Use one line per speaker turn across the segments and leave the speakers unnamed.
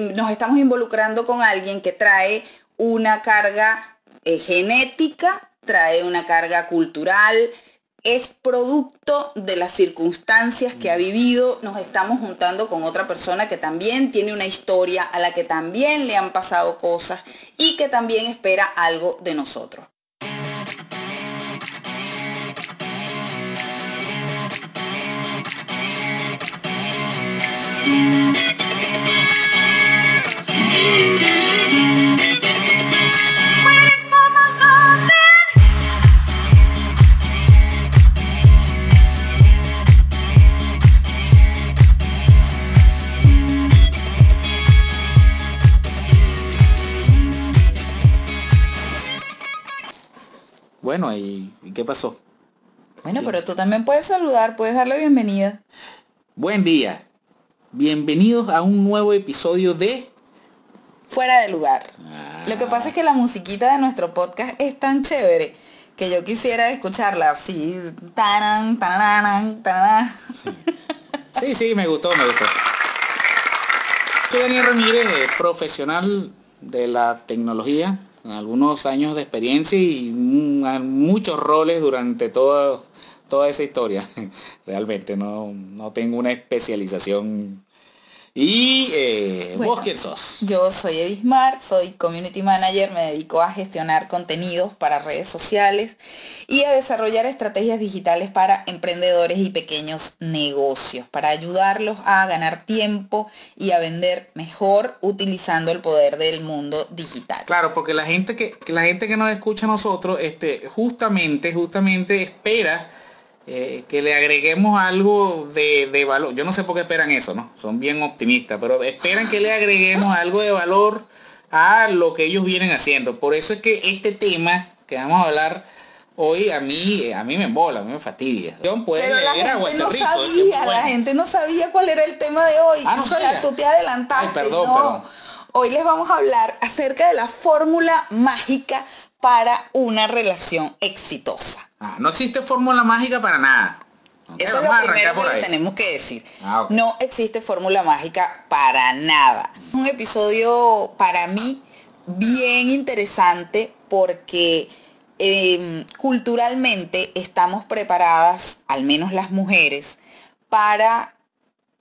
nos estamos involucrando con alguien que trae una carga eh, genética, trae una carga cultural, es producto de las circunstancias que ha vivido, nos estamos juntando con otra persona que también tiene una historia, a la que también le han pasado cosas y que también espera algo de nosotros.
Bueno, ¿y, y qué pasó?
Bueno, pero tú también puedes saludar, puedes darle bienvenida.
Buen día. Bienvenidos a un nuevo episodio de...
Fuera de lugar. Lo que pasa es que la musiquita de nuestro podcast es tan chévere que yo quisiera escucharla así. Tanan, tananan.
Sí, sí, me gustó, me gustó. Soy Daniel Ramírez, eh, profesional de la tecnología, algunos años de experiencia y muchos roles durante todo, toda esa historia. Realmente no, no tengo una especialización. ¿Y eh,
Bueno.
vos quién sos?
Yo soy Edismar, soy community manager, me dedico a gestionar contenidos para redes sociales y a desarrollar estrategias digitales para emprendedores y pequeños negocios, para ayudarlos a ganar tiempo y a vender mejor utilizando el poder del mundo digital.
Claro, porque la gente que, que la gente que nos escucha a nosotros, este, justamente, justamente espera eh, que le agreguemos algo de, de valor. Yo no sé por qué esperan eso, ¿no? Son bien optimistas, pero esperan que le agreguemos algo de valor a lo que ellos vienen haciendo. Por eso es que este tema que vamos a hablar hoy a mí, a mí me embola, a mí me fastidia. John puede
Pero la gente no sabía, la gente no sabía cuál era el tema de hoy.
Ah, ¿no
O sea,
sabía?
tú te adelantaste.
Ay, perdón,
no.
perdón.
Hoy les vamos a hablar acerca de la fórmula mágica para una relación exitosa.
Ah, no existe fórmula mágica para nada.
Eso es lo primero que
ahí.
tenemos que decir.
Ah.
No existe fórmula mágica para nada. Un episodio para mí bien interesante porque em, culturalmente estamos preparadas, al menos las mujeres, para,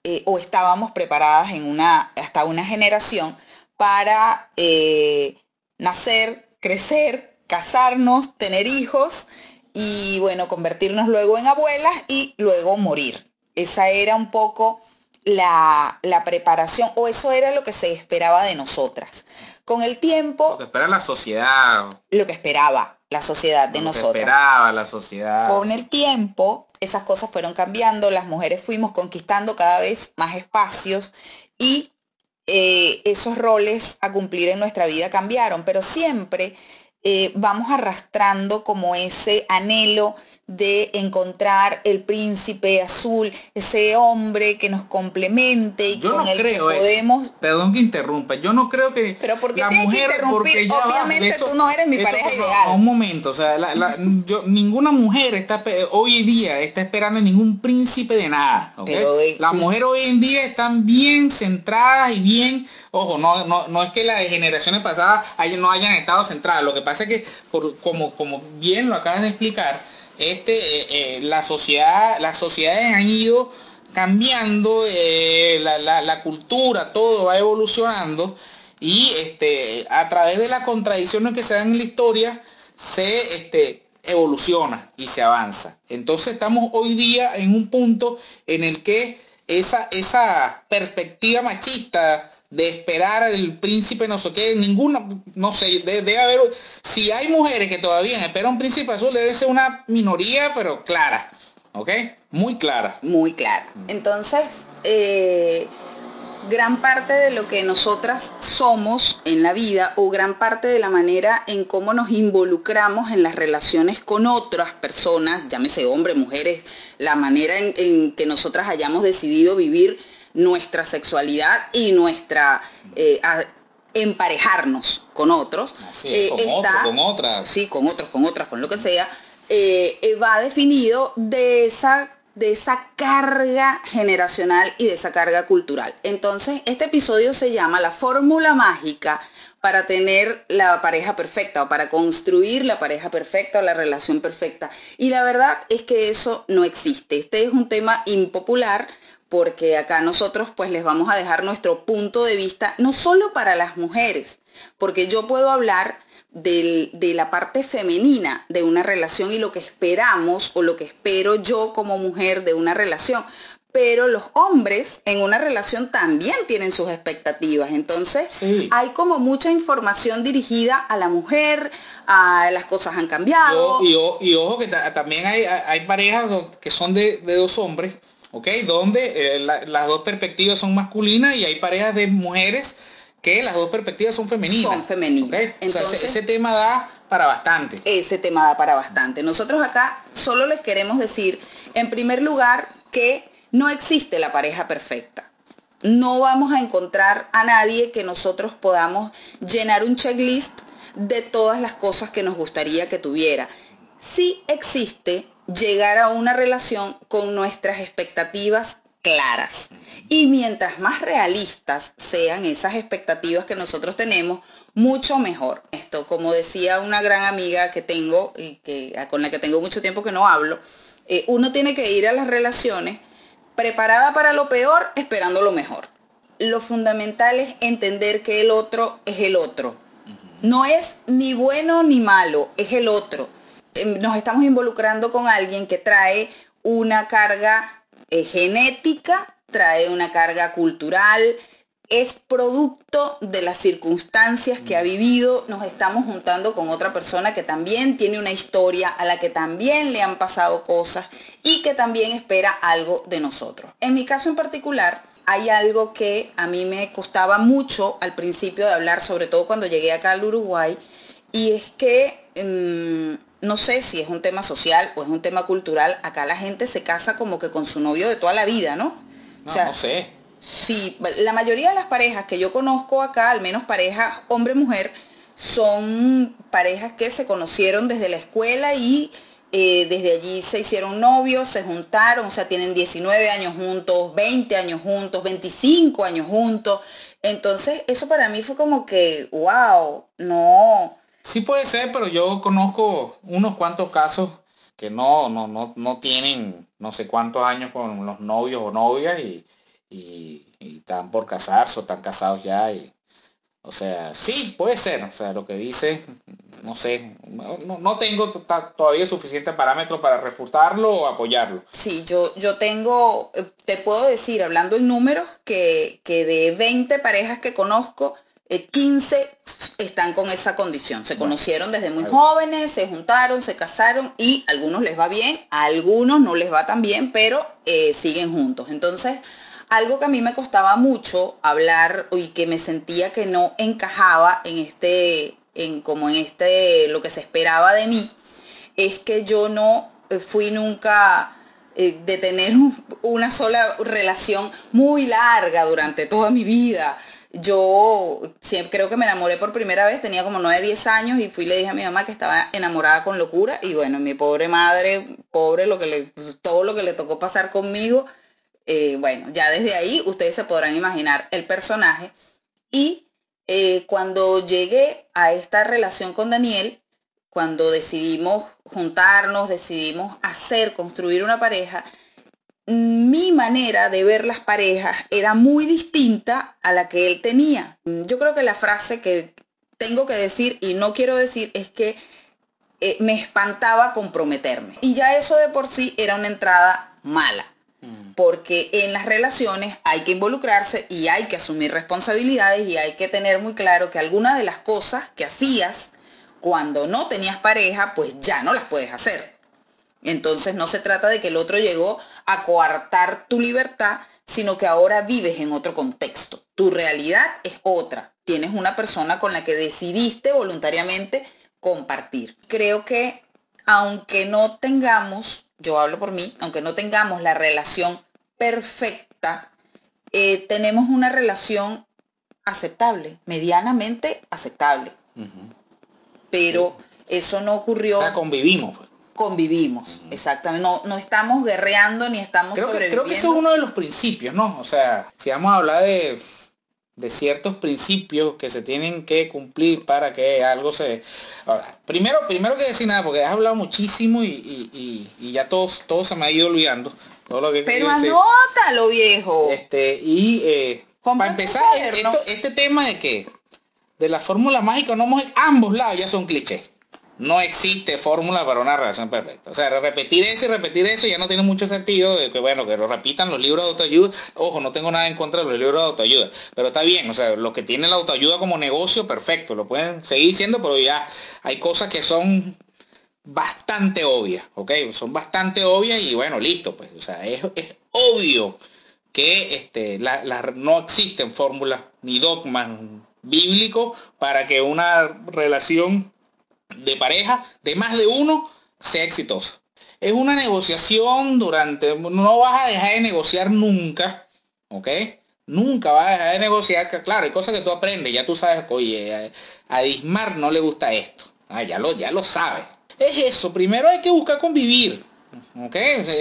eh, o estábamos preparadas en una, hasta una generación, para eh, nacer, crecer, casarnos, tener hijos y bueno, convertirnos luego en abuelas y luego morir. Esa era un poco la, la preparación, o eso era lo que se esperaba de nosotras. Con el
Lo
tiempo,
que espera la sociedad,
lo que esperaba la sociedad de
lo que
nosotras.
esperaba la sociedad.
Con el tiempo, esas cosas fueron cambiando, las mujeres fuimos conquistando cada vez más espacios y eh, esos roles a cumplir en nuestra vida cambiaron, pero siempre eh, vamos arrastrando como ese anhelo de encontrar el príncipe azul, ese hombre que nos complemente y
Yo
con
no
el
creo
que
eso.
podemos
Perdón que interrumpa. Yo no creo que
Pero ¿por qué
la
que
mujer,
interrumpir?
porque ya va,
Obviamente tú no eres mi
eso,
pareja ideal.
Un momento, o sea, la- la- yo, ninguna mujer está hoy día está esperando ningún príncipe de nada. ¿ok?
Pero, eh,
Las mujeres hoy en día están bien centradas y bien, ojo, no, no, no es que las generaciones pasadas no hayan estado centradas. Lo que pasa es que, por, como, como bien lo acabas de explicar, este, eh, eh, la sociedad, las sociedades han ido cambiando, eh, la, la- la cultura, todo va evolucionando y este, a través de las contradicciones que se dan en la historia se este, evoluciona y se avanza. Entonces estamos hoy día en un punto en el que esa, esa perspectiva machista de esperar al príncipe no sé qué, ninguna, no sé, de- debe haber, si hay mujeres que todavía esperan un príncipe azul, debe ser una minoría, pero clara, ¿ok? Muy clara.
muy clara. Entonces, eh, gran parte de lo que nosotras somos en la vida o gran parte de la manera en cómo nos involucramos en las relaciones con otras personas, llámese hombres, mujeres, la manera en, en que nosotras hayamos decidido vivir nuestra sexualidad y nuestra eh, a- emparejarnos con otros.
Así es, con otro, con otras.
Sí, con otros, con otras, con lo que sea, eh, eh, va definido de esa de esa carga generacional y de esa carga cultural. Entonces, este episodio se llama La fórmula mágica para tener la pareja perfecta o para construir la pareja perfecta o la relación perfecta. Y la verdad es que eso no existe. Este es un tema impopular porque acá nosotros pues les vamos a dejar nuestro punto de vista, no solo para las mujeres, porque yo puedo hablar de la parte femenina de una relación y lo que esperamos o lo que espero yo como mujer de una relación pero los hombres en una relación también tienen sus expectativas. Entonces, hay como mucha información dirigida a la mujer, a las cosas han cambiado.
y, ojo que también hay, parejas que son de, dos hombres, ¿ok? Donde eh, las dos perspectivas son masculinas y hay parejas de mujeres que las dos perspectivas son femeninas.
Son femeninas.
Entonces, ese tema da para bastante.
Ese tema da para bastante. Nosotros acá solo les queremos decir, en primer lugar, que no existe la pareja perfecta. No vamos a encontrar a nadie que nosotros podamos llenar un checklist de todas las cosas que nos gustaría que tuviera. Sí existe llegar a una relación con nuestras expectativas claras. Y mientras más realistas sean esas expectativas que nosotros tenemos, mucho mejor. Esto, como decía una gran amiga que tengo y que, con la que tengo mucho tiempo que no hablo, eh, uno tiene que ir a las relaciones preparada para lo peor, esperando lo mejor. Lo fundamental es entender que el otro es el otro. No es ni bueno ni malo, es el otro. Em, nos estamos involucrando con alguien que trae una carga eh, genética, trae una carga cultural, es producto de las circunstancias que ha vivido. Nos estamos juntando con otra persona que también tiene una historia, a la que también le han pasado cosas y que también espera algo de nosotros. En mi caso en particular, hay algo que a mí me costaba mucho al principio de hablar, sobre todo cuando llegué acá al Uruguay, y es que mm, no sé si es un tema social o es un tema cultural, acá la gente se casa como que con su novio de toda la vida, ¿no?
No, o no sé
Sí, la mayoría de las parejas que yo conozco acá, al menos parejas hombre-mujer, son parejas que se conocieron desde la escuela y eh, desde allí se hicieron novios, se juntaron, o sea, tienen 19 años juntos, 20 años juntos, 25 años juntos. Entonces, eso para mí fue como que, wow, no.
Sí puede ser, pero yo conozco unos cuantos casos que no, no, no, no tienen no sé cuántos años con los novios o novias y, y, están por casarse o están casados ya. Y, o sea, sí, puede ser. O sea, lo que dice, no sé, no, tengo todavía suficiente parámetro para refutarlo o apoyarlo.
Sí, yo, yo tengo, eh, te puedo decir, hablando en números, que, que de 20 parejas que conozco, 15 eh, están con esa condición. Se conocieron desde muy jóvenes, se juntaron, se casaron y a algunos les va bien, a algunos no les va tan bien, pero eh, siguen juntos. Entonces, algo que a mí me costaba mucho hablar y que me sentía que no encajaba en este, en como en este, lo que se esperaba de mí, es que yo no eh, fui nunca eh, de tener una sola relación muy larga durante toda mi vida. Yo siempre creo que me enamoré por primera vez, tenía como 9, 10 años y fui y le dije a mi mamá que estaba enamorada con locura y bueno, mi pobre madre, pobre lo que le, todo lo que le tocó pasar conmigo, eh, bueno, ya desde ahí ustedes se podrán imaginar el personaje. Y eh, cuando llegué a esta relación con Daniel, cuando decidimos juntarnos, decidimos hacer, construir una pareja, mi manera de ver las parejas era muy distinta a la que él tenía. Yo creo que la frase que tengo que decir y no quiero decir es que eh, me espantaba comprometerme. Y ya eso de por sí era una entrada mala porque en las relaciones hay que involucrarse y hay que asumir responsabilidades y hay que tener muy claro que algunas de las cosas que hacías cuando no tenías pareja, pues ya no las puedes hacer. Entonces no se trata de que el otro llegó a coartar tu libertad, sino que ahora vives en otro contexto. Tu realidad es otra. Tienes una persona con la que decidiste voluntariamente compartir. Creo que aunque no tengamos yo hablo por mí, aunque no tengamos la relación perfecta, eh, tenemos una relación aceptable, medianamente aceptable. Pero eso no ocurrió.
O sea, convivimos. Pues.
Convivimos, exactamente. No, no estamos guerreando ni estamos
creo que,
sobreviviendo.
creo que eso es uno de los principios, ¿no? O sea, si vamos a hablar de, de ciertos principios que se tienen que cumplir para que algo se... Ahora, primero, primero que decir nada, porque has hablado muchísimo y, y- y- y ya todos, todo se me ha ido olvidando. Todo lo que
Pero anótalo, viejo.
Este, y eh, para empezar, esto- este tema de que de la fórmula mágica no hemos ambos lados ya son clichés. No existe fórmula para una relación perfecta. O sea, repetir eso y repetir eso ya no tiene mucho sentido de que bueno, que lo repitan los libros de autoayuda. Ojo, no tengo nada en contra de los libros de autoayuda, pero está bien, o sea, lo que tiene la autoayuda como negocio, perfecto, lo pueden seguir diciendo, pero ya hay cosas que son bastante obvias, ¿ok? Son bastante obvias y bueno, listo, pues, o sea, es, es obvio que este, la- la- no existen fórmulas ni dogmas bíblicos para que una relación de pareja de más de uno sea exitosa. Es una negociación durante, no vas a dejar de negociar nunca, ¿ok? Nunca vas a dejar de negociar, que claro, hay cosas que tú aprendes, ya tú sabes, oye, a, Dismar no le gusta esto. Ah, ya lo, ya lo sabes. Es eso, primero hay que buscar convivir. ¿ok?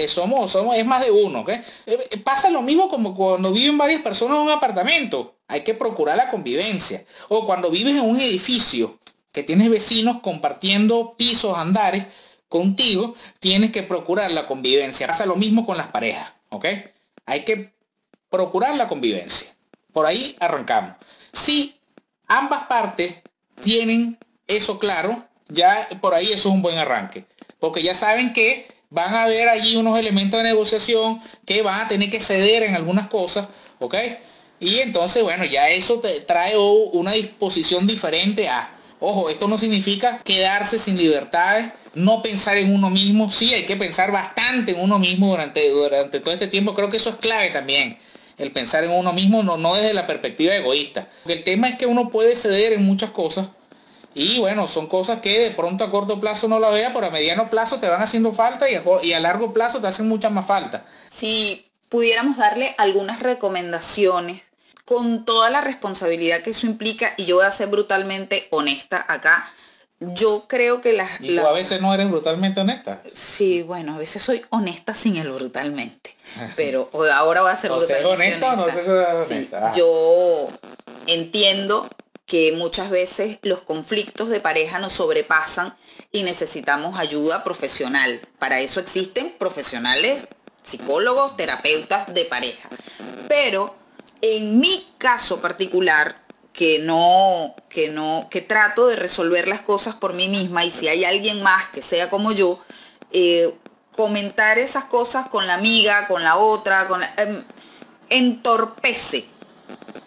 Somos, somos, es más de uno, ¿ok? Eh, eh, Pasa lo mismo como cuando viven varias personas en un apartamento. Hay que procurar la convivencia. O cuando vives en un edificio que tienes vecinos compartiendo pisos, andares contigo, tienes que procurar la convivencia. Pasa lo mismo con las parejas, ¿ok? Hay que procurar la convivencia. Por ahí arrancamos. Si ambas partes tienen eso claro, ya por ahí eso es un buen arranque. Porque ya saben que van a haber allí unos elementos de negociación que van a tener que ceder en algunas cosas, ¿ok? Y entonces, bueno, ya eso te trae una disposición diferente a, ojo, esto no significa quedarse sin libertades, no pensar en uno mismo, sí hay que pensar bastante en uno mismo durante, durante todo este tiempo, creo que eso es clave también el pensar en uno mismo, no, no desde la perspectiva egoísta. El tema es que uno puede ceder en muchas cosas y bueno, son cosas que de pronto a corto plazo no la vea, pero a mediano plazo te van haciendo falta y a, y a largo plazo te hacen mucha más falta.
Si pudiéramos darle algunas recomendaciones con toda la responsabilidad que eso implica, y yo voy a ser brutalmente honesta acá, yo creo que las...
Y tú a veces no eres brutalmente honesta.
Sí, bueno, a veces soy honesta sin el brutalmente, pero ahora voy a ser brutalmente
honesta o no
honesta.
ser
Sí,
honesta. Ah.
yo entiendo que muchas veces los conflictos de pareja nos sobrepasan y necesitamos ayuda profesional. Para eso existen profesionales, psicólogos, terapeutas de pareja. Pero en mi caso particular, que no, que no, que trato de resolver las cosas por mí misma y si hay alguien más que sea como yo, eh, comentar esas cosas con la amiga, con la otra, con la- em, entorpece,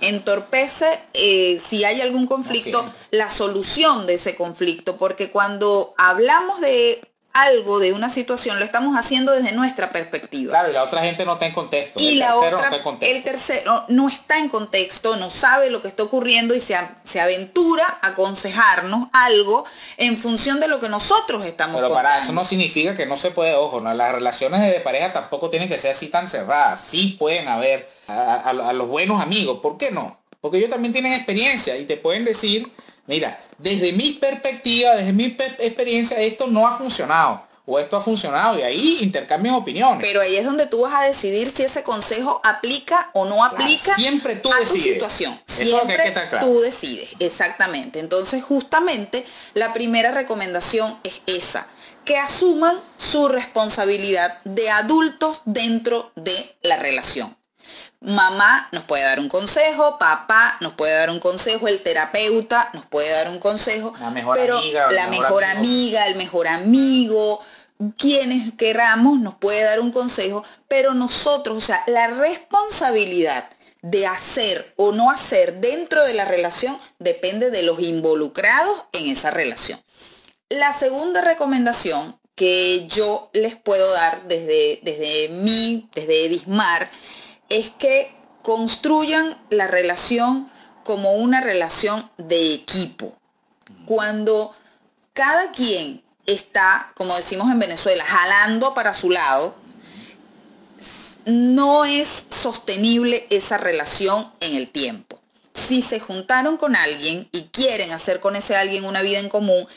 entorpece eh, si hay algún conflicto, la solución de ese conflicto, porque cuando hablamos de algo, de una situación, lo estamos haciendo desde nuestra perspectiva.
Claro, y la otra gente no está en contexto.
Y
el
la
tercero no
otra,
está en contexto.
el tercero no está en contexto, no sabe lo que está ocurriendo y se, se aventura a aconsejarnos algo en función de lo que nosotros estamos
Pero para eso no significa que no se puede, ojo, ¿no? las relaciones de pareja tampoco tienen que ser así tan cerradas. Sí pueden haber a, a- a los buenos amigos, ¿por qué no? Porque ellos también tienen experiencia y te pueden decir, mira, desde mi perspectiva, desde mi pe- experiencia, esto no ha funcionado. O esto ha funcionado y ahí intercambian opiniones.
Pero ahí es donde tú vas a decidir si ese consejo aplica o no aplica
siempre tú
a
decides.
tu situación.
Eso lo que que
Siempre
estar claro.
tú decides, exactamente. Entonces, justamente la primera recomendación es esa, que asuman su responsabilidad de adultos dentro de la relación. Mamá nos puede dar un consejo, papá nos puede dar un consejo, el terapeuta nos puede dar un consejo,
La mejor
pero
amiga, el
la
mejor
amiga, el mejor amigo, quienes queramos nos puede dar un consejo, pero nosotros, o sea, la responsabilidad de hacer o no hacer dentro de la relación depende de los involucrados en esa relación. La segunda recomendación que yo les puedo dar desde, desde mí, desde Edismar, es que construyan la relación como una relación de equipo. Cuando cada quien está, como decimos en Venezuela, jalando para su lado, no es sostenible esa relación en el tiempo. Si se juntaron con alguien y quieren hacer con ese alguien una vida en común,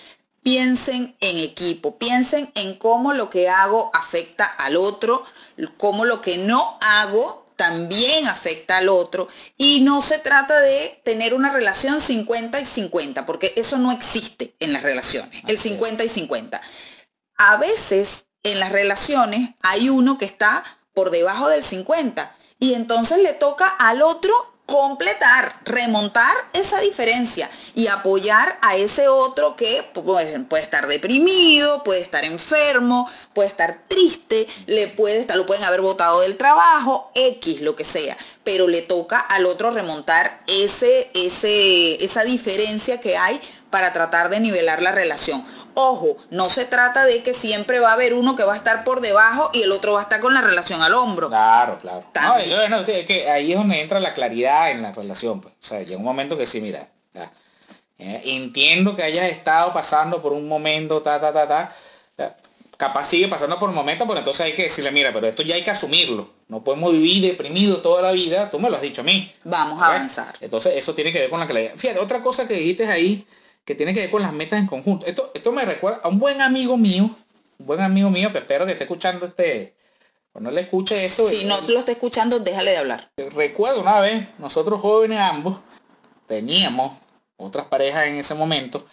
piensen en equipo, piensen en cómo lo que hago afecta al otro, cómo lo que no hago también afecta al otro y no se trata de tener una relación 50 y 50, porque eso no existe en las relaciones, el 50 y 50. A veces en las relaciones hay uno que está por debajo del 50 y entonces le toca al otro completar, remontar esa diferencia y apoyar a ese otro que puede, puede, estar deprimido, puede estar enfermo, puede estar triste, le puede estar, lo pueden haber votado del trabajo, X, lo que sea, pero le toca al otro remontar ese, ese, esa diferencia que hay para tratar de nivelar la relación. Ojo, no se trata de que siempre va a haber uno que va a estar por debajo y el otro va a estar con la relación al hombro.
Claro, claro. No, que ahí es donde entra la claridad en la relación. Pues. O sea, llega un momento que sí, mira, eh, entiendo que hayas estado pasando por un momento, ta, ta, ta, ta. Capaz sigue pasando por un momento, pero entonces hay que decirle, mira, pero esto ya hay que asumirlo. No podemos vivir deprimido toda la vida. Tú me lo has dicho a mí.
Vamos a avanzar.
Entonces eso tiene que ver con la claridad. Fíjate, otra cosa que dijiste ahí que tiene que ver con las metas en conjunto. Esto, esto me recuerda a un buen amigo mío, un buen amigo mío que espero que esté escuchando este, cuando le escuche esto.
Si no lo está escuchando, déjale de hablar.
Recuerdo una vez, nosotros jóvenes ambos, teníamos otras parejas en ese momento,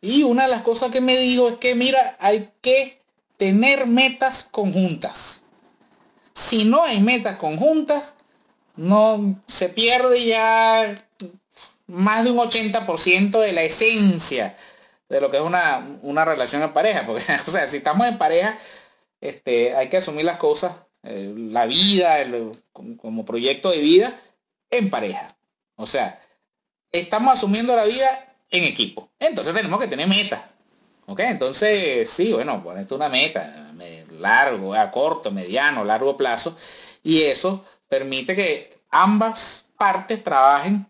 y una de las cosas que me dijo es que, mira, hay que tener metas conjuntas. Si no hay metas conjuntas, no se pierde ya más de un 80% de la esencia de lo que es una, una relación en pareja. Porque, o sea, si estamos en pareja, este, hay que asumir las cosas, eh, la vida, como proyecto de vida, en pareja. O sea, estamos asumiendo la vida en equipo. Entonces tenemos que tener metas. ¿Ok? Entonces, sí, bueno, ponerte una meta, largo, a corto, mediano, largo plazo. Y eso permite que ambas partes trabajen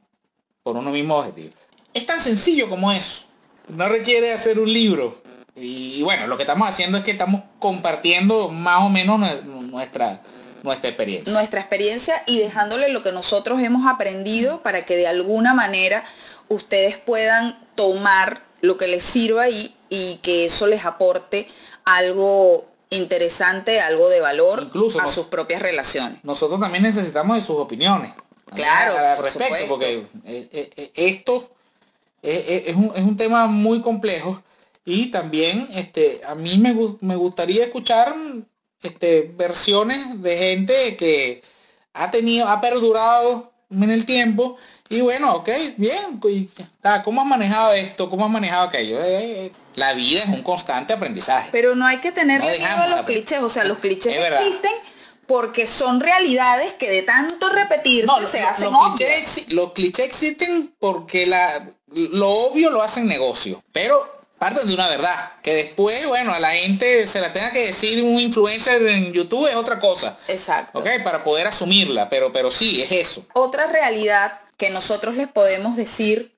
por uno mismo objetivo. Es tan sencillo como eso. No requiere hacer un libro. Y bueno, lo que estamos haciendo es que estamos compartiendo más o menos nuestra, nuestra experiencia.
Nuestra experiencia y dejándole lo que nosotros hemos aprendido para que de alguna manera ustedes puedan tomar lo que les sirva ahí y que eso les aporte algo interesante, algo de valor Incluso a sus propias relaciones.
Nosotros también necesitamos de sus opiniones.
Claro,
al respecto, porque eh, eh, eh, esto es un, tema muy complejo y también este, a mí me, me gustaría escuchar este, versiones de gente que ha tenido, ha perdurado en el tiempo y bueno, ok, bien, ¿cómo has manejado esto? ¿Cómo has manejado aquello? la vida es un constante aprendizaje.
Pero no hay que tener miedo a los clichés, o sea, los clichés existen porque son realidades que de tanto repetir se hacen
los clichés, los clichés existen porque la, lo obvio lo hacen negocio, pero parten de una verdad, que después, bueno, a la gente se la tenga que decir un influencer en YouTube es otra cosa.
Exacto.
Ok, para poder asumirla, pero, pero sí, es eso.
Otra realidad que nosotros les podemos decir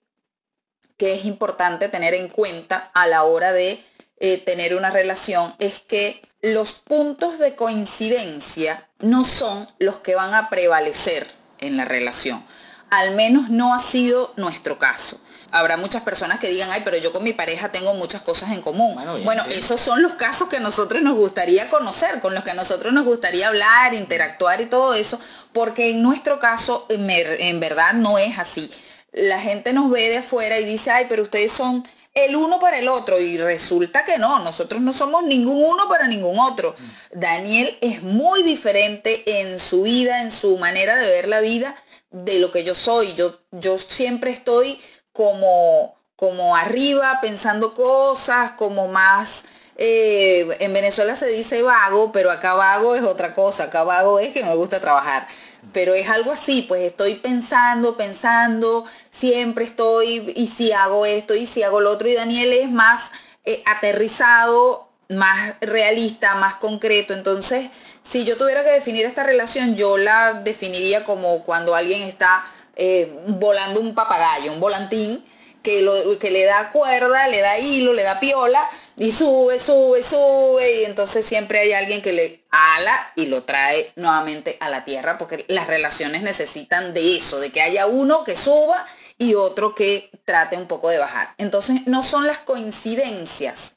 que es importante tener en cuenta a la hora de eh, tener una relación es que los puntos de coincidencia no son los que van a prevalecer en la relación. Al menos no ha sido nuestro caso. Habrá muchas personas que digan, ay, pero yo con mi pareja tengo muchas cosas en común. Bueno, esos son los casos que a nosotros nos gustaría conocer, con los que a nosotros nos gustaría hablar, interactuar y todo eso, porque en nuestro caso en verdad no es así. La gente nos ve de afuera y dice, ay, pero ustedes son el uno para el otro y resulta que no, nosotros no somos ningún uno para ningún otro. Daniel es muy diferente en su vida, en su manera de ver la vida de lo que yo soy. Yo, yo siempre estoy como, como arriba pensando cosas, como más... Eh, en Venezuela se dice vago, pero acá vago es otra cosa. Acá vago es que me gusta trabajar pero es algo así, pues estoy pensando, pensando, siempre estoy, y si hago esto, y si hago lo otro, y Daniel es más eh, aterrizado, más realista, más concreto, entonces, si yo tuviera que definir esta relación, yo la definiría como cuando alguien está eh, volando un papagayo, un volantín, que, lo, que le da cuerda, le da hilo, le da piola, y sube, sube, sube, y entonces siempre hay alguien que le ala y lo trae nuevamente a la tierra, porque las relaciones necesitan de eso, de que haya uno que suba y otro que trate un poco de bajar. Entonces, no son las coincidencias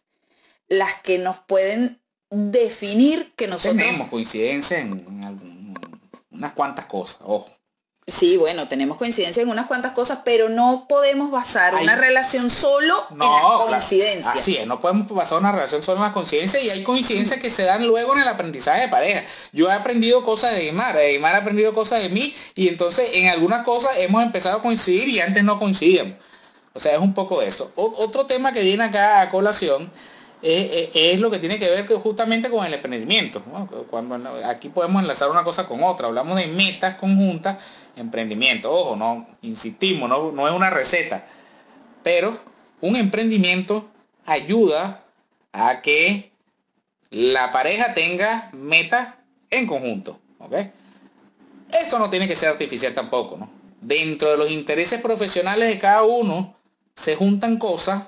las que nos pueden definir que nosotros...
Tenemos coincidencia en, unas cuantas cosas, ojo.
Sí, bueno, tenemos coincidencia en unas cuantas cosas, pero no podemos basar una relación solo en las coincidencias.
Así es, no podemos basar una relación solo en las coincidencias y hay coincidencias que se dan luego en el aprendizaje de pareja. Yo he aprendido cosas de Aymar, Aymar ha aprendido cosas de mí y entonces en algunas cosas hemos empezado a coincidir y antes no coincidíamos. O sea, es un poco de eso. otro tema que viene acá a colación es, lo que tiene que ver justamente con el emprendimiento. Cuando aquí podemos enlazar una cosa con otra, hablamos de metas conjuntas, emprendimiento. Ojo, no insistimos, no, no es una receta, pero un emprendimiento ayuda a que la pareja tenga metas en conjunto. Esto no tiene que ser artificial tampoco, ¿no? Dentro de los intereses profesionales de cada uno se juntan cosas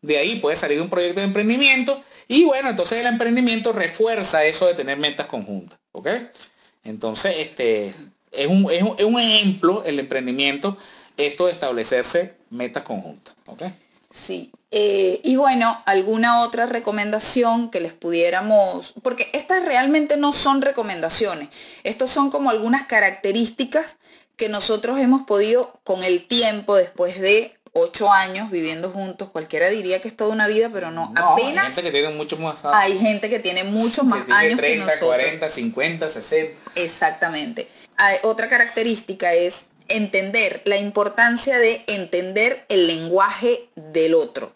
de ahí puede salir un proyecto de emprendimiento y bueno, entonces el emprendimiento refuerza eso de tener metas conjuntas, ¿ok? Entonces, este, es un, es un, ejemplo, el emprendimiento, esto de establecerse metas conjuntas, ¿ok?
Sí. Eh, y bueno, alguna otra recomendación que les pudiéramos, porque estas realmente no son recomendaciones, estos son como algunas características que nosotros hemos podido con el tiempo, después de ocho años viviendo juntos, cualquiera diría que es toda una vida, pero no, apenas.
Hay gente que tiene muchos más
años. Hay gente que tiene muchos más
que
años
30, que nosotros. 40, 50, 60.
Exactamente. Otra característica es entender la importancia de entender el lenguaje del otro.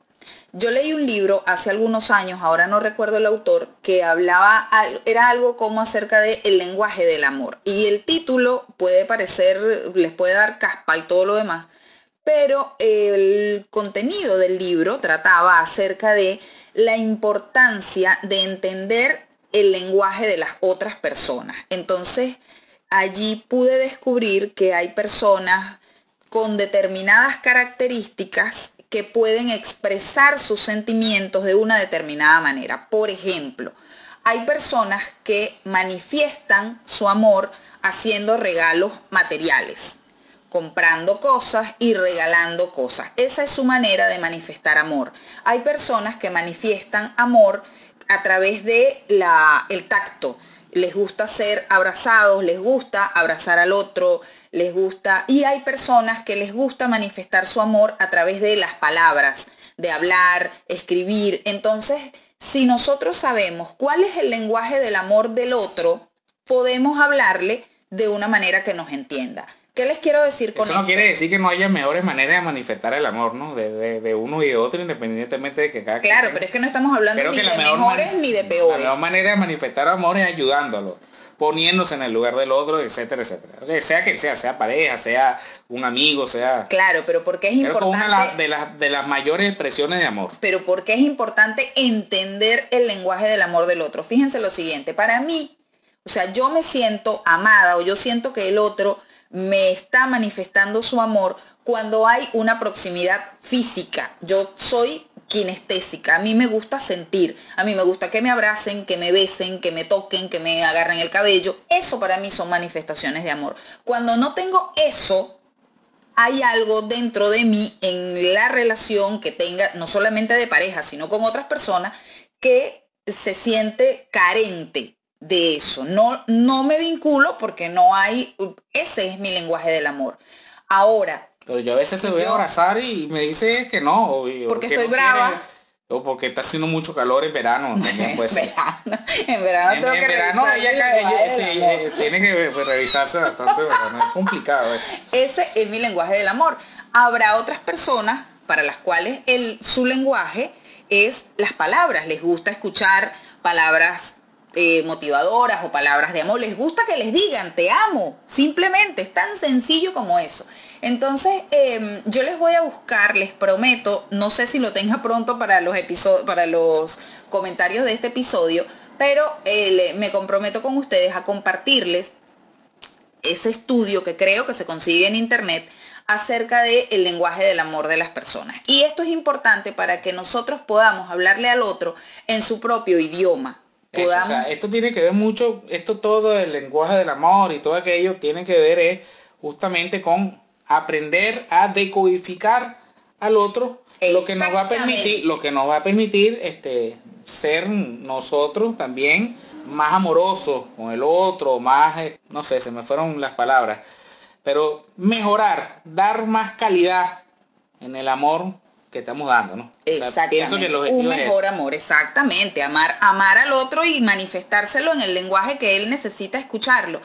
Yo leí un libro hace algunos años, ahora no recuerdo el autor, que hablaba, era algo como acerca del el lenguaje del amor. Y el título puede parecer, les puede dar caspa y todo lo demás, pero el contenido del libro trataba acerca de la importancia de entender el lenguaje de las otras personas. Entonces, allí pude descubrir que hay personas con determinadas características que pueden expresar sus sentimientos de una determinada manera. Por ejemplo, hay personas que manifiestan su amor haciendo regalos materiales comprando cosas y regalando cosas. Esa es su manera de manifestar amor. Hay personas que manifiestan amor a través de la, el tacto. Les gusta ser abrazados, les gusta abrazar al otro, les gusta... Y hay personas que les gusta manifestar su amor a través de las palabras, de hablar, escribir. Entonces, si nosotros sabemos cuál es el lenguaje del amor del otro, podemos hablarle de una manera que nos entienda. ¿Qué les quiero decir con
Eso no quiere decir que no haya mejores maneras de manifestar el amor, ¿no? De, uno y de otro, independientemente de que cada
Claro, pero es que no estamos hablando ni de mejores ni de peores.
La mejor manera de manifestar amor es ayudándolo, poniéndose en el lugar del otro, etcétera, etcétera. sea que sea, sea pareja, sea un amigo, sea...
Claro, pero porque es importante...
una de las, de las mayores expresiones de amor.
Pero porque es importante entender el lenguaje del amor del otro. Fíjense lo siguiente, para mí, o sea, yo me siento amada o yo siento que el otro me está manifestando su amor cuando hay una proximidad física. Yo soy kinestésica, a mí me gusta sentir, a mí me gusta que me abracen, que me besen, que me toquen, que me agarren el cabello. Eso para mí son manifestaciones de amor. Cuando no tengo eso, hay algo dentro de mí en la relación que tenga, no solamente de pareja, sino con otras personas, que se siente carente de eso. No, no me vinculo porque no hay, ese es mi lenguaje del amor. Ahora.
Pero yo a veces te voy a abrazar y me dice que no.
porque estoy brava.
o porque está haciendo mucho calor en verano.
También puede ser. en verano, tengo que
verano ella, tiene que revisarse bastante, es complicado.
Ese es mi lenguaje del amor. Habrá otras personas para las cuales el, su lenguaje es las palabras. Les gusta escuchar palabras eh, motivadoras o palabras de amor, les gusta que les digan te amo, simplemente, es tan sencillo como eso. Entonces, em, yo les voy a buscar, les prometo, no sé si lo tenga pronto para los para los comentarios de este episodio, pero eh, me comprometo con ustedes a compartirles ese estudio que creo que se consigue en internet acerca del lenguaje del amor de las personas. Y esto es importante para que nosotros podamos hablarle al otro en su propio idioma,
esto tiene que ver mucho, esto todo el lenguaje del amor y todo aquello tiene que ver es justamente con aprender a decodificar al otro, lo que nos va a permitir, lo que nos va a permitir este, ser nosotros también más amorosos con el otro, más, eh, no sé, se me fueron las palabras, pero mejorar, dar más calidad en el amor que estamos dando, ¿no?
Exactamente. un mejor amor, exactamente. Amar, amar al otro y manifestárselo en el lenguaje que él necesita escucharlo.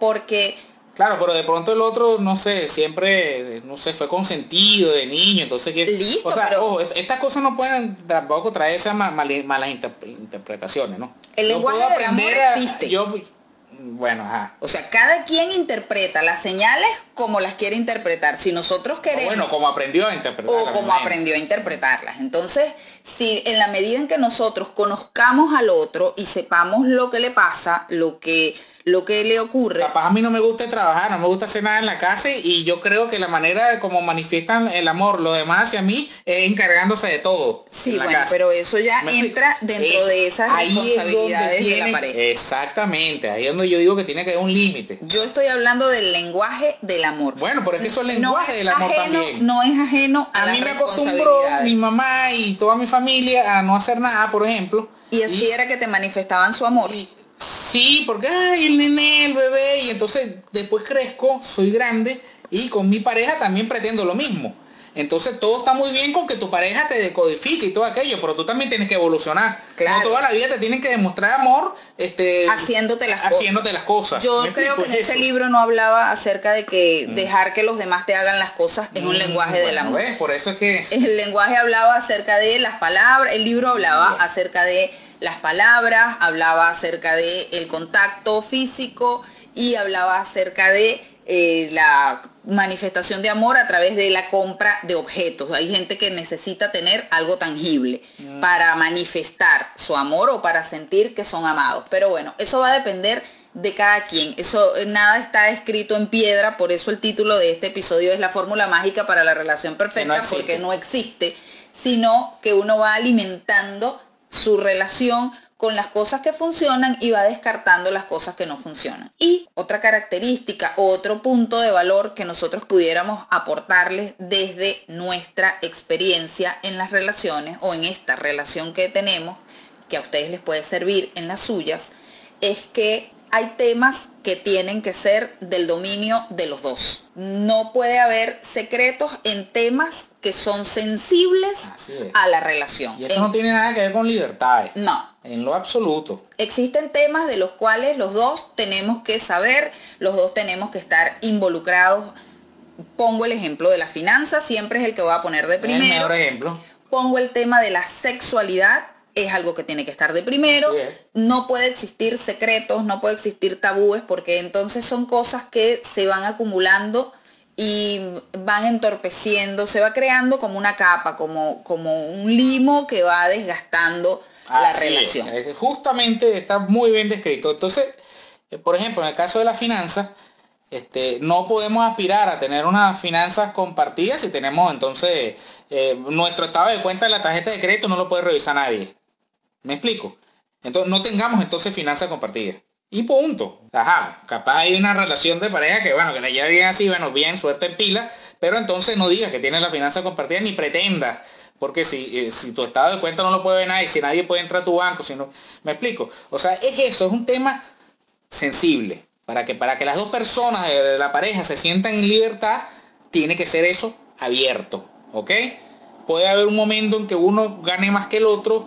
Porque
Claro, pero de pronto el otro, no sé, siempre, no sé, fue consentido de niño, entonces que...
Listo,
o sea, estas cosas no pueden tampoco traer esas malas interpretaciones, ¿no?
El lenguaje del amor existe.
yo, bueno, ajá.
O sea, cada quien interpreta las señales como las quiere interpretar. Si nosotros queremos...
bueno, como aprendió a interpretarlas.
O como aprendió a interpretarlas. Entonces, si en la medida en que nosotros conozcamos al otro y sepamos lo que le pasa, lo que lo que le ocurre.
Capaz a mí no me gusta trabajar, no me gusta hacer nada en la casa y yo creo que la manera de como manifiestan el amor los demás hacia mí es encargándose de todo.
Sí, bueno, pero eso ya entra dentro de esas responsabilidades de la pareja.
Exactamente, ahí es donde yo digo que tiene que haber un límite.
Yo estoy hablando del lenguaje del amor.
Bueno, pero es que eso es el lenguaje del amor también.
No es ajeno
a, a mí me acostumbró mi mamá y toda mi familia a no hacer nada, por ejemplo.
Y así era que te manifestaban su amor.
Sí, porque ay, el nene, el bebé, y entonces después crezco, soy grande y con mi pareja también pretendo lo mismo. Entonces todo está muy bien con que tu pareja te decodifique y todo aquello, pero tú también tienes que evolucionar. Claro. toda la vida te tienen que demostrar amor, este,
haciéndote las
haciéndote las cosas.
Yo creo que en ese libro no hablaba acerca de que mm. dejar que los demás te hagan las cosas es un mm, lenguaje del amor.
Por eso es que
el lenguaje hablaba acerca de las palabras, el libro hablaba acerca de las palabras, hablaba acerca de el contacto físico y hablaba acerca de eh, la manifestación de amor a través de la compra de objetos. Hay gente que necesita tener algo tangible mm. para manifestar su amor o para sentir que son amados. Pero bueno, eso va a depender de cada quien. Eso nada está escrito en piedra, por eso el título de este episodio es la fórmula mágica para la relación perfecta, porque no existe, sino que uno va alimentando su relación con las cosas que funcionan y va descartando las cosas que no funcionan. Y otra característica, otro punto de valor que nosotros pudiéramos aportarles desde nuestra experiencia en las relaciones o en esta relación que tenemos, que a ustedes les puede servir en las suyas, es que hay temas que tienen que ser del dominio de los dos. No puede haber secretos en temas que son sensibles a la relación.
Y esto no tiene nada que ver con libertades.
No.
En lo absoluto.
Existen temas de los cuales los dos tenemos que saber, los dos tenemos que estar involucrados. Pongo el ejemplo de la finanza, siempre es el que voy a poner de primero. El
mejor ejemplo.
Pongo el tema de la sexualidad, es algo que tiene que estar de primero. No puede existir secretos, no puede existir tabúes, porque entonces son cosas que se van acumulando y van entorpeciendo, se va creando como una capa, como, como un limo que va desgastando la relación.
Justamente está muy bien descrito. Entonces, eh, por ejemplo, en el caso de la finanza, este, no podemos aspirar a tener unas finanzas compartidas si tenemos entonces eh, nuestro estado de cuenta de la tarjeta de crédito no lo puede revisar nadie. ¿Me explico? Entonces no tengamos entonces finanzas compartidas. Y punto. Ajá, capaz hay una relación de pareja que bueno, que la lleva bien así, bueno, bien, suerte en pila, pero entonces no diga que tiene la finanza compartida ni pretenda. Porque si, eh, si tu estado de cuenta no lo puede ver nadie, si nadie puede entrar a tu banco, si no, me explico. O sea, es eso, es un tema sensible. Para que, para que las dos personas de la pareja se sientan en libertad, tiene que ser eso abierto. ¿Ok? Puede haber un momento en que uno gane más que el otro,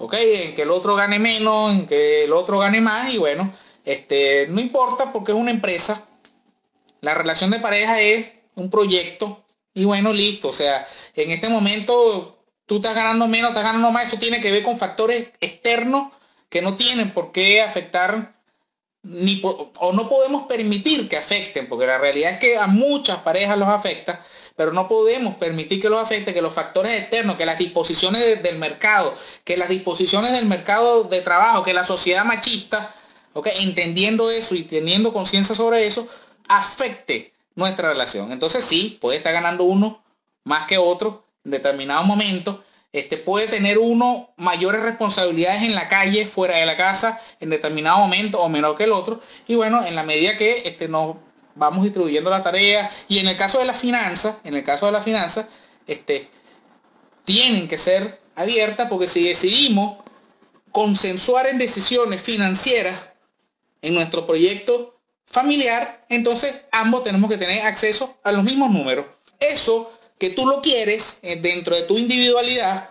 En que el otro gane menos, en que el otro gane más y bueno, este, no importa porque es una empresa. La relación de pareja es un proyecto y bueno, listo. O sea, en este momento tú estás ganando menos, estás ganando más. Eso tiene que ver con factores externos que no tienen por qué afectar ni o no podemos permitir que afecten, porque la realidad es que a muchas parejas los afecta pero no podemos permitir que los afecte, que los factores externos, que las disposiciones del mercado, que las disposiciones del mercado de trabajo, que la sociedad machista, entendiendo eso y teniendo conciencia sobre eso, afecte nuestra relación. Entonces sí, puede estar ganando uno más que otro en determinado momento. Este, puede tener uno mayores responsabilidades en la calle, fuera de la casa, en determinado momento o menor que el otro. Y bueno, en la medida que este, nos vamos distribuyendo la tarea y en el caso de las finanzas, en el caso de las finanzas, este, tienen que ser abiertas porque si decidimos consensuar en decisiones financieras en nuestro proyecto familiar, entonces ambos tenemos que tener acceso a los mismos números. Eso que tú lo quieres eh, dentro de tu individualidad,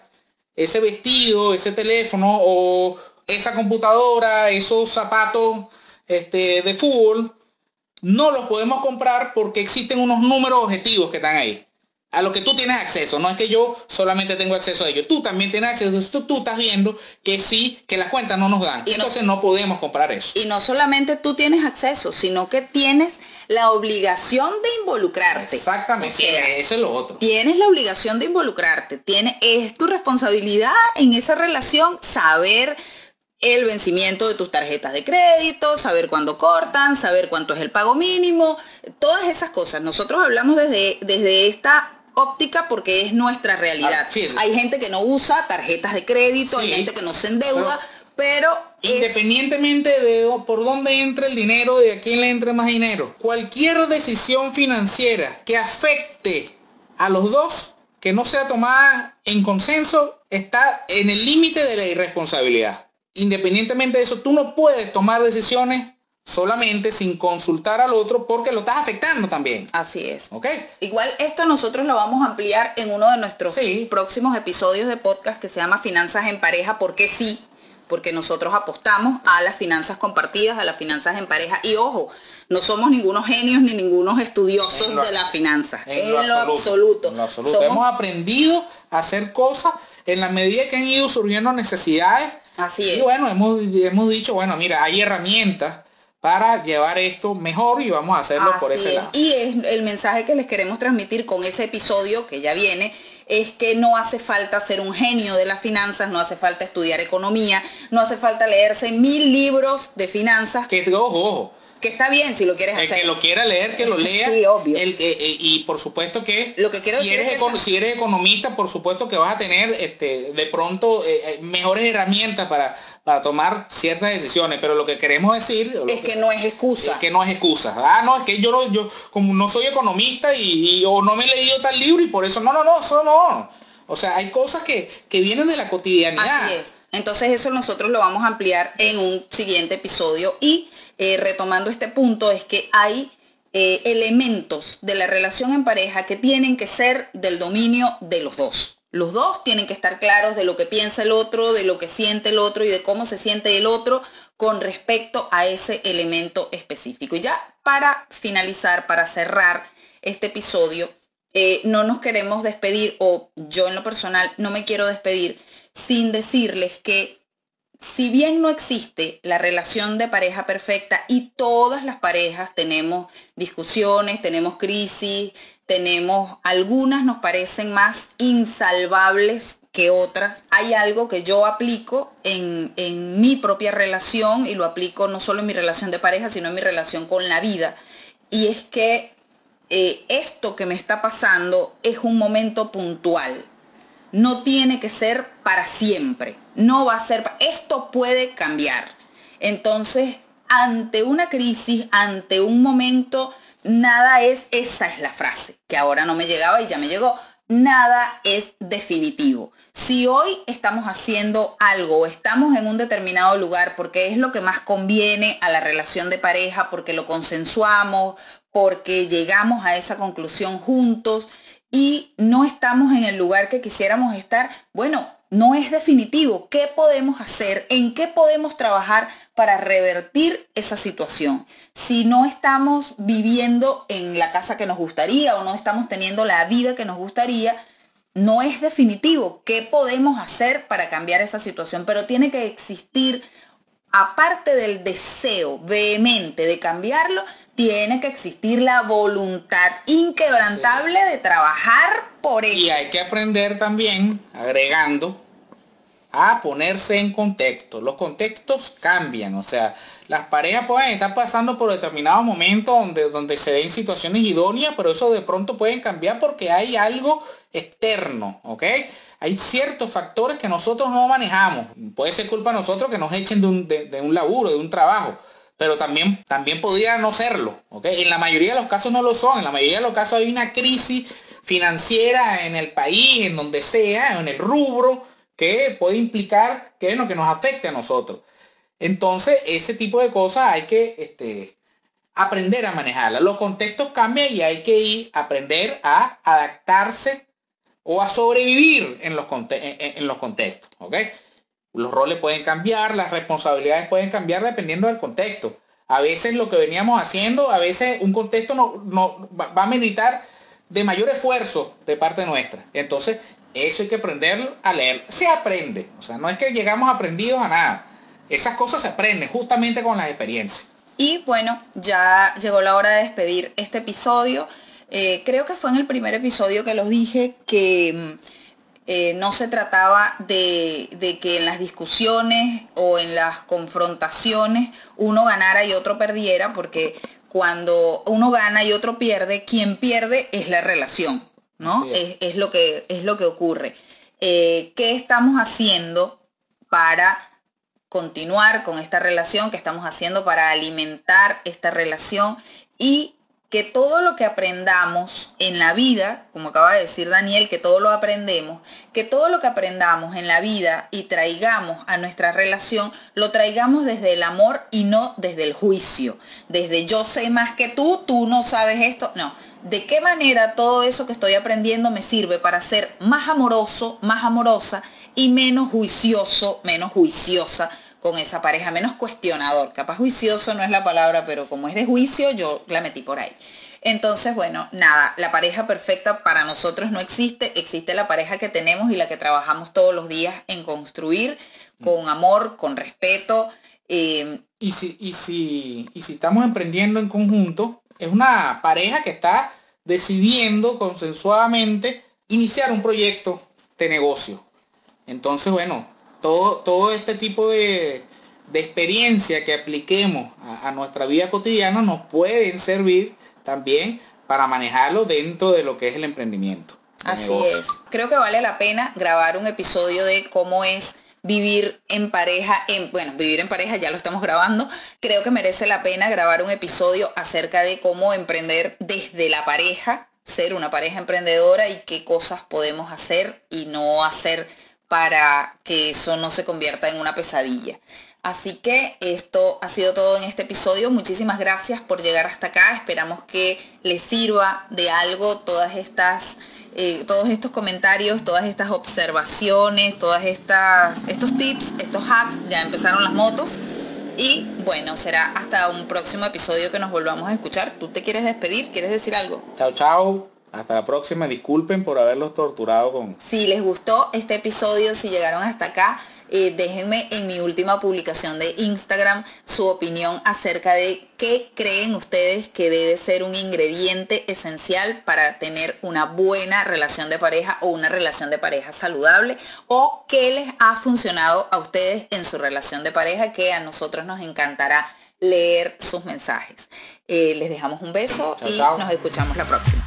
ese vestido, ese teléfono o esa computadora, esos zapatos este, de fútbol, no los podemos comprar porque existen unos números objetivos que están ahí. A lo que tú tienes acceso, no es que yo solamente tengo acceso a ellos, tú también tienes acceso, tú, tú estás viendo que sí, que las cuentas no nos dan, y entonces no, podemos comprar eso.
Y no solamente tú tienes acceso, sino que tienes la obligación de involucrarte.
Exactamente, ese es lo otro.
Tienes la obligación de involucrarte, tiene, es tu responsabilidad en esa relación saber el vencimiento de tus tarjetas de crédito, saber cuándo cortan, saber cuánto es el pago mínimo, todas esas cosas. Nosotros hablamos desde, desde esta óptica porque es nuestra realidad. Ah, hay gente que no usa tarjetas de crédito, hay gente que no se endeuda, pero...
independientemente de por dónde entre el dinero, de a quién le entre más dinero, cualquier decisión financiera que afecte a los dos, que no sea tomada en consenso, está en el límite de la irresponsabilidad independientemente de eso, tú no puedes tomar decisiones solamente sin consultar al otro porque lo estás afectando también.
Así es.
¿Ok?
Igual esto nosotros lo vamos a ampliar en uno de nuestros próximos episodios de podcast que se llama Finanzas en pareja, porque sí, porque nosotros apostamos a las finanzas compartidas, a las finanzas en pareja. Y ojo, no somos ningunos genios ni ningunos estudiosos de las finanzas. En, lo, absoluto.
Hemos aprendido a hacer cosas en la medida que han ido surgiendo necesidades
Así es.
Y bueno, hemos, hemos dicho, bueno, mira, hay herramientas para llevar esto mejor y vamos a hacerlo por ese lado.
Y es el mensaje que les queremos transmitir con ese episodio que ya viene es que no hace falta ser un genio de las finanzas, no hace falta estudiar economía, no hace falta leerse mil libros de finanzas.
Que ojo, ojo
que está bien si lo quieres
el
hacer.
que lo quiera leer, que lo lea.
Sí, obvio.
El, eh, y por supuesto que
lo que quiero
si, eres si eres economista, por supuesto que vas a tener este, de pronto eh, eh, mejores herramientas para, para tomar ciertas decisiones. Pero lo que queremos decir
es que, no es excusa.
Es que no es excusa. Ah, no, es que yo no, yo como no soy economista y, o no me he leído tal libro y por eso no, no, no, eso no. O sea, hay cosas que, que vienen de la cotidianidad.
Así es. Entonces eso nosotros lo vamos a ampliar en un siguiente episodio y eh, retomando este punto, es que hay eh, elementos de la relación en pareja que tienen que ser del dominio de los dos. Los dos tienen que estar claros de lo que piensa el otro, de lo que siente el otro y de cómo se siente el otro con respecto a ese elemento específico. Y ya para finalizar, para cerrar este episodio, eh, no nos queremos despedir, o yo en lo personal no me quiero despedir sin decirles que si bien no existe la relación de pareja perfecta y todas las parejas tenemos discusiones, tenemos crisis, tenemos, algunas nos parecen más insalvables que otras, hay algo que yo aplico en, mi propia relación y lo aplico no solo en mi relación de pareja, sino en mi relación con la vida. Y es que eh, esto que me está pasando es un momento puntual no tiene que ser para siempre. No va a ser, esto puede cambiar. Entonces, ante una crisis, ante un momento, nada es, esa es la frase, que ahora no me llegaba y ya me llegó, nada es definitivo. Si hoy estamos haciendo algo o estamos en un determinado lugar porque es lo que más conviene a la relación de pareja, porque lo consensuamos, porque llegamos a esa conclusión juntos, y no estamos en el lugar que quisiéramos estar, bueno, no es definitivo. ¿Qué podemos hacer? ¿En qué podemos trabajar para revertir esa situación? Si no estamos viviendo en la casa que nos gustaría o no estamos teniendo la vida que nos gustaría, no es definitivo. ¿Qué podemos hacer para cambiar esa situación? Pero tiene que existir, aparte del deseo vehemente de cambiarlo, tiene que existir la voluntad inquebrantable de trabajar por eso.
Y hay que aprender también, agregando, a ponerse en contexto. Los contextos cambian, o sea, las parejas pueden estar pasando por determinados momentos donde, donde se den situaciones idóneas, pero eso de pronto pueden cambiar porque hay algo externo, ¿ok? Hay ciertos factores que nosotros no manejamos. Puede ser culpa de nosotros que nos echen de un, de un laburo, de un trabajo pero también, también podría no serlo. ¿okay? En la mayoría de los casos no lo son. En la mayoría de los casos hay una crisis financiera en el país, en donde sea, en el rubro, que puede implicar que, lo que nos afecte a nosotros. Entonces, ese tipo de cosas hay que este, aprender a manejarlas. Los contextos cambian y hay que aprender a adaptarse o a sobrevivir en los, contextos. ¿okay? Los roles pueden cambiar, las responsabilidades pueden cambiar dependiendo del contexto. A veces lo que veníamos haciendo, a veces un contexto no va a meditar de mayor esfuerzo de parte nuestra. Entonces, eso hay que aprender a leer. Se aprende. O sea, no es que llegamos aprendidos a nada. Esas cosas se aprenden justamente con las experiencias.
Y bueno, ya llegó la hora de despedir este episodio. Eh, creo que fue en el primer episodio que los dije que mm, eh, no se trataba de, que en las discusiones o en las confrontaciones uno ganara y otro perdiera, porque cuando uno gana y otro pierde, quien pierde es la relación, ¿no? Es. lo, que, es lo que ocurre. Eh, ¿Qué estamos haciendo para continuar con esta relación? ¿Qué estamos haciendo para alimentar esta relación? Y que todo lo que aprendamos en la vida, como acaba de decir Daniel, que todo lo aprendemos, que todo lo que aprendamos en la vida y traigamos a nuestra relación, lo traigamos desde el amor y no desde el juicio, desde yo sé más que tú, tú no sabes esto, no. ¿De qué manera todo eso que estoy aprendiendo me sirve para ser más amoroso, más amorosa y menos juicioso, menos juiciosa con esa pareja, menos cuestionador. Capaz juicioso no es la palabra, pero como es de juicio, yo la metí por ahí. Entonces, bueno, nada, la pareja perfecta para nosotros no existe, existe la pareja que tenemos y la que trabajamos todos los días en construir con amor, con respeto.
Eh, y, si, y, si, y si estamos emprendiendo en conjunto, es una pareja que está decidiendo consensuadamente iniciar un proyecto de negocio. Entonces, bueno, todo, todo este tipo de, experiencia que apliquemos a, nuestra vida cotidiana nos pueden servir también para manejarlo dentro de lo que es el emprendimiento.
Así es. Creo que vale la pena grabar un episodio de cómo es vivir en pareja, en, bueno, vivir en pareja ya lo estamos grabando, creo que merece la pena grabar un episodio acerca de cómo emprender desde la pareja, ser una pareja emprendedora y qué cosas podemos hacer y no hacer para que eso no se convierta en una pesadilla. Así que esto ha sido todo en este episodio. Muchísimas gracias por llegar hasta acá. Esperamos que les sirva de algo todas estas, eh, todos estos comentarios, todas estas observaciones, todas estas, estos tips, estos hacks. Ya empezaron las motos. Y bueno, será hasta un próximo episodio que nos volvamos a escuchar. ¿Tú te quieres despedir? ¿Quieres decir algo?
Chao, chao. Hasta la próxima, disculpen por haberlos torturado con...
Si les gustó este episodio, si llegaron hasta acá, eh, déjenme en mi última publicación de Instagram su opinión acerca de qué creen ustedes que debe ser un ingrediente esencial para tener una buena relación de pareja o una relación de pareja saludable o qué les ha funcionado a ustedes en su relación de pareja que a nosotros nos encantará leer sus mensajes. Eh, les dejamos un beso y nos escuchamos la próxima.